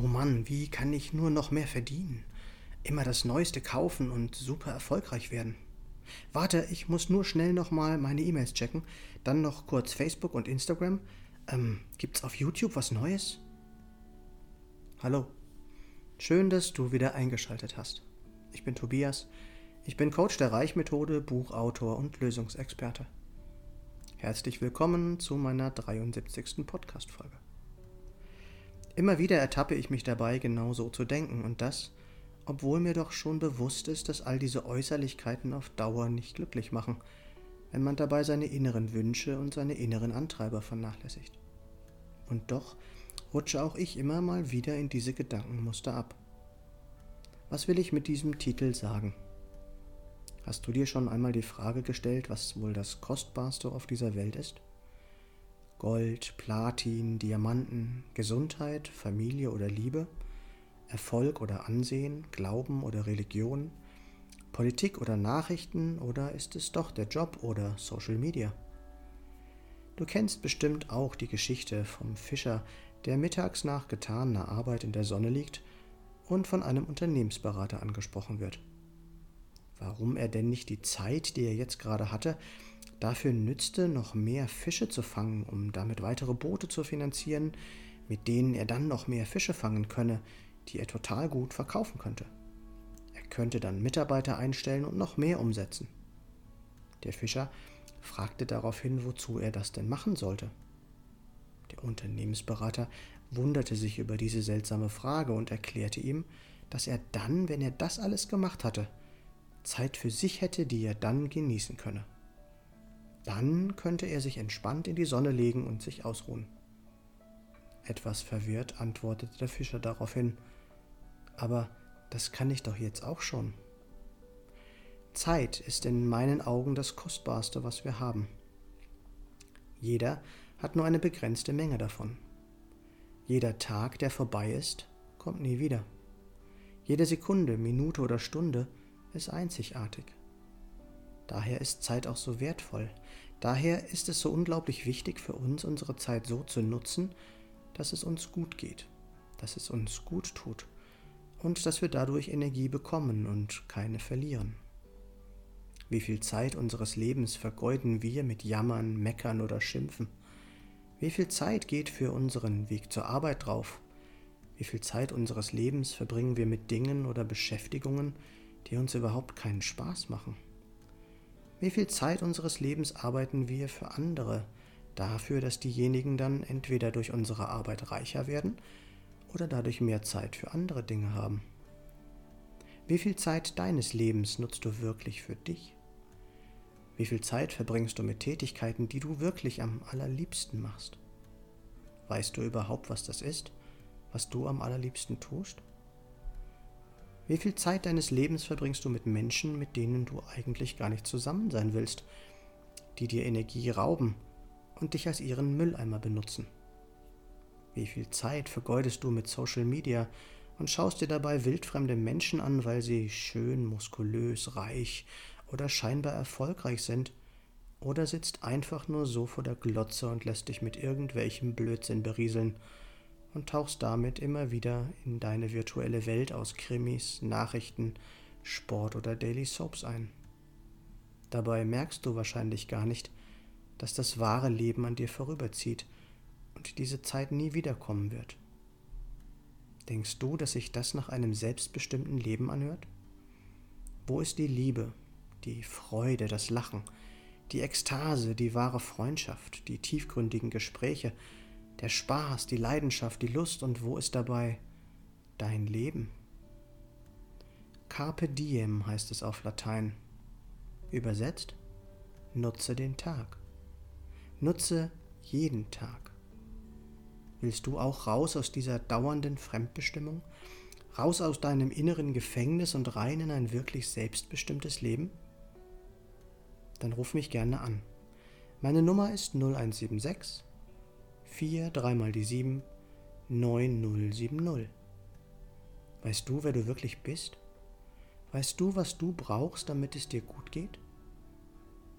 Oh Mann, wie kann ich nur noch mehr verdienen? Immer das Neueste kaufen und super erfolgreich werden. Warte, ich muss nur schnell nochmal meine E-Mails checken, dann noch kurz Facebook und Instagram. Ähm, gibt's auf YouTube was Neues? Hallo. Schön, dass du wieder eingeschaltet hast. Ich bin Tobias. Ich bin Coach der Reichmethode, Buchautor und Lösungsexperte. Herzlich willkommen zu meiner 73. Podcast-Folge. Immer wieder ertappe ich mich dabei, genau so zu denken und das, obwohl mir doch schon bewusst ist, dass all diese Äußerlichkeiten auf Dauer nicht glücklich machen, wenn man dabei seine inneren Wünsche und seine inneren Antreiber vernachlässigt. Und doch rutsche auch ich immer mal wieder in diese Gedankenmuster ab. Was will ich mit diesem Titel sagen? Hast du dir schon einmal die Frage gestellt, was wohl das Kostbarste auf dieser Welt ist? Gold, Platin, Diamanten, Gesundheit, Familie oder Liebe, Erfolg oder Ansehen, Glauben oder Religion, Politik oder Nachrichten oder ist es doch der Job oder Social Media? Du kennst bestimmt auch die Geschichte vom Fischer, der mittags nach getaner Arbeit in der Sonne liegt und von einem Unternehmensberater angesprochen wird. Warum er denn nicht die Zeit, die er jetzt gerade hatte, dafür nützte, noch mehr Fische zu fangen, um damit weitere Boote zu finanzieren, mit denen er dann noch mehr Fische fangen könne, die er total gut verkaufen könnte. Er könnte dann Mitarbeiter einstellen und noch mehr umsetzen. Der Fischer fragte daraufhin, wozu er das denn machen sollte. Der Unternehmensberater wunderte sich über diese seltsame Frage und erklärte ihm, dass er dann, wenn er das alles gemacht hatte, Zeit für sich hätte, die er dann genießen könne. Dann könnte er sich entspannt in die Sonne legen und sich ausruhen. Etwas verwirrt antwortete der Fischer daraufhin, aber das kann ich doch jetzt auch schon. Zeit ist in meinen Augen das Kostbarste, was wir haben. Jeder hat nur eine begrenzte Menge davon. Jeder Tag, der vorbei ist, kommt nie wieder. Jede Sekunde, Minute oder Stunde ist einzigartig. Daher ist Zeit auch so wertvoll. Daher ist es so unglaublich wichtig für uns, unsere Zeit so zu nutzen, dass es uns gut geht, dass es uns gut tut und dass wir dadurch Energie bekommen und keine verlieren. Wie viel Zeit unseres Lebens vergeuden wir mit Jammern, Meckern oder Schimpfen? Wie viel Zeit geht für unseren Weg zur Arbeit drauf? Wie viel Zeit unseres Lebens verbringen wir mit Dingen oder Beschäftigungen, die uns überhaupt keinen Spaß machen? Wie viel Zeit unseres Lebens arbeiten wir für andere, dafür, dass diejenigen dann entweder durch unsere Arbeit reicher werden oder dadurch mehr Zeit für andere Dinge haben? Wie viel Zeit deines Lebens nutzt du wirklich für dich? Wie viel Zeit verbringst du mit Tätigkeiten, die du wirklich am allerliebsten machst? Weißt du überhaupt, was das ist, was du am allerliebsten tust? Wie viel Zeit deines Lebens verbringst du mit Menschen, mit denen du eigentlich gar nicht zusammen sein willst, die dir Energie rauben und dich als ihren Mülleimer benutzen? Wie viel Zeit vergeudest du mit Social Media und schaust dir dabei wildfremde Menschen an, weil sie schön, muskulös, reich oder scheinbar erfolgreich sind? Oder sitzt einfach nur so vor der Glotze und lässt dich mit irgendwelchem Blödsinn berieseln und tauchst damit immer wieder in deine virtuelle Welt aus Krimis, Nachrichten, Sport oder Daily Soaps ein. Dabei merkst du wahrscheinlich gar nicht, dass das wahre Leben an dir vorüberzieht und diese Zeit nie wiederkommen wird. Denkst du, dass sich das nach einem selbstbestimmten Leben anhört? Wo ist die Liebe, die Freude, das Lachen, die Ekstase, die wahre Freundschaft, die tiefgründigen Gespräche, der Spaß, die Leidenschaft, die Lust und wo ist dabei dein Leben? Carpe diem heißt es auf Latein. Übersetzt, nutze den Tag. Nutze jeden Tag. Willst du auch raus aus dieser dauernden Fremdbestimmung? Raus aus deinem inneren Gefängnis und rein in ein wirklich selbstbestimmtes Leben? Dann ruf mich gerne an. Meine Nummer ist 0176 4 3 mal die 7 9070. Weißt du, wer du wirklich bist? Weißt du, was du brauchst, damit es dir gut geht?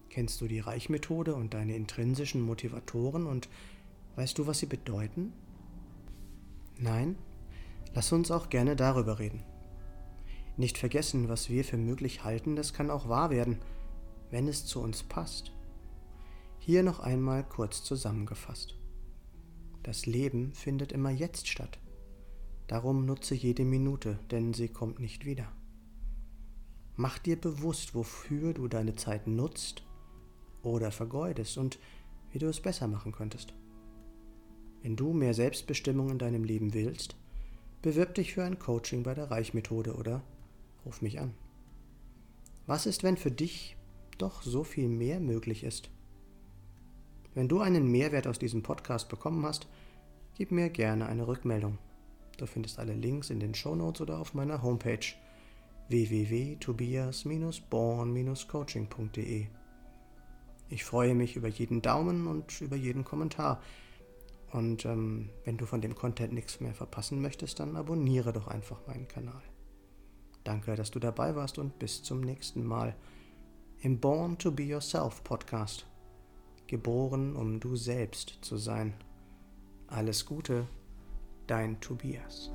Kennst du die Reichmethode und deine intrinsischen Motivatoren und weißt du, was sie bedeuten? Nein? Lass uns auch gerne darüber reden. Nicht vergessen, was wir für möglich halten, das kann auch wahr werden, wenn es zu uns passt. Hier noch einmal kurz zusammengefasst. Das Leben findet immer jetzt statt. Darum nutze jede Minute, denn sie kommt nicht wieder. Mach dir bewusst, wofür du deine Zeit nutzt oder vergeudest und wie du es besser machen könntest. Wenn du mehr Selbstbestimmung in deinem Leben willst, bewirb dich für ein Coaching bei der Reichmethode oder ruf mich an. Was ist, wenn für dich doch so viel mehr möglich ist? Wenn du einen Mehrwert aus diesem Podcast bekommen hast, gib mir gerne eine Rückmeldung. Du findest alle Links in den Shownotes oder auf meiner Homepage www.tobias-born-coaching.de. Ich freue mich über jeden Daumen und über jeden Kommentar. Und ähm, wenn du von dem Content nichts mehr verpassen möchtest, dann abonniere doch einfach meinen Kanal. Danke, dass du dabei warst und bis zum nächsten Mal im Born to Be Yourself Podcast. Geboren, um du selbst zu sein. Alles Gute, dein Tobias.